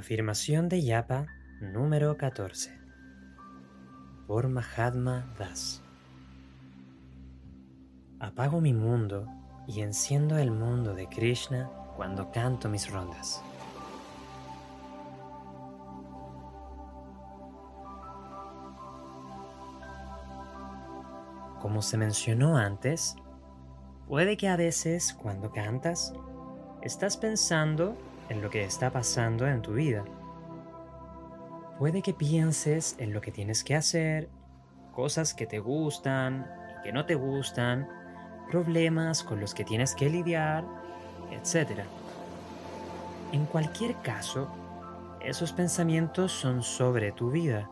Afirmación de Yapa número 14 por Mahatma Das. Apago mi mundo y enciendo el mundo de Krishna cuando canto mis rondas. Como se mencionó antes, puede que a veces cuando cantas estás pensando en lo que está pasando en tu vida. Puede que pienses en lo que tienes que hacer, cosas que te gustan y que no te gustan, problemas con los que tienes que lidiar, etc. En cualquier caso, esos pensamientos son sobre tu vida,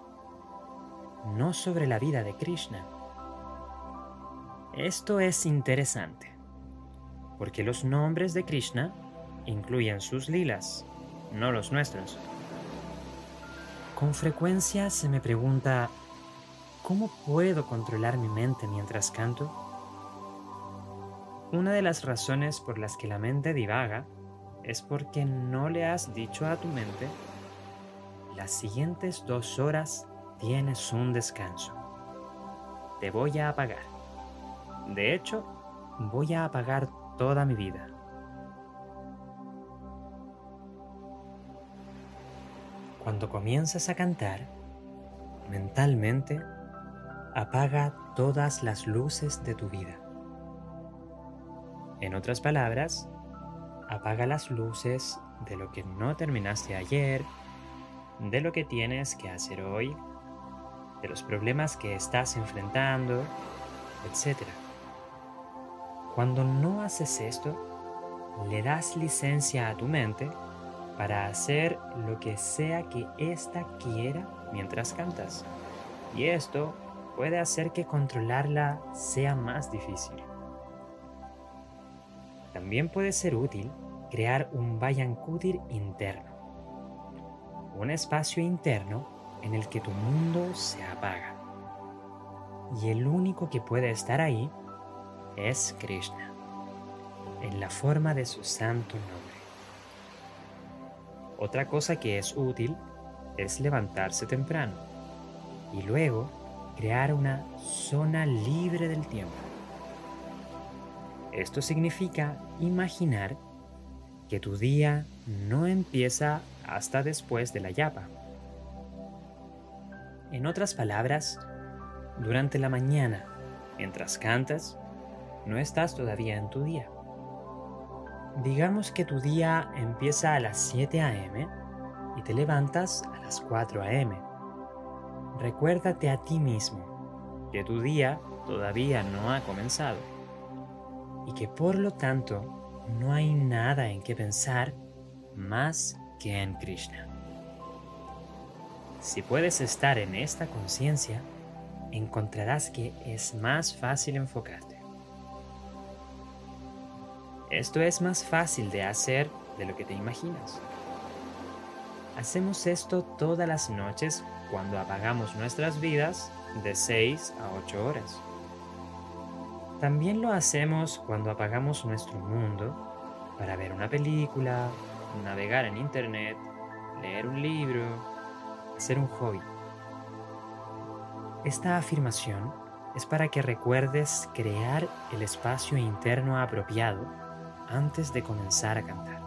no sobre la vida de Krishna. Esto es interesante, porque los nombres de Krishna incluyen sus lilas, no los nuestros. Con frecuencia se me pregunta, ¿cómo puedo controlar mi mente mientras canto? Una de las razones por las que la mente divaga es porque no le has dicho a tu mente, las siguientes dos horas tienes un descanso. Te voy a apagar. De hecho, voy a apagar toda mi vida. Cuando comienzas a cantar, mentalmente apaga todas las luces de tu vida. En otras palabras, apaga las luces de lo que no terminaste ayer, de lo que tienes que hacer hoy, de los problemas que estás enfrentando, etc. Cuando no haces esto, le das licencia a tu mente para hacer lo que sea que ésta quiera mientras cantas. Y esto puede hacer que controlarla sea más difícil. También puede ser útil crear un Vayankudir interno, un espacio interno en el que tu mundo se apaga. Y el único que puede estar ahí es Krishna, en la forma de su santo nombre. Otra cosa que es útil es levantarse temprano y luego crear una zona libre del tiempo. Esto significa imaginar que tu día no empieza hasta después de la yapa. En otras palabras, durante la mañana, mientras cantas, no estás todavía en tu día. Digamos que tu día empieza a las 7 a.m. y te levantas a las 4 a.m. Recuérdate a ti mismo que tu día todavía no ha comenzado y que por lo tanto no hay nada en que pensar más que en Krishna. Si puedes estar en esta conciencia, encontrarás que es más fácil enfocarte. Esto es más fácil de hacer de lo que te imaginas. Hacemos esto todas las noches cuando apagamos nuestras vidas de 6 a 8 horas. También lo hacemos cuando apagamos nuestro mundo para ver una película, navegar en internet, leer un libro, hacer un hobby. Esta afirmación es para que recuerdes crear el espacio interno apropiado antes de comenzar a cantar.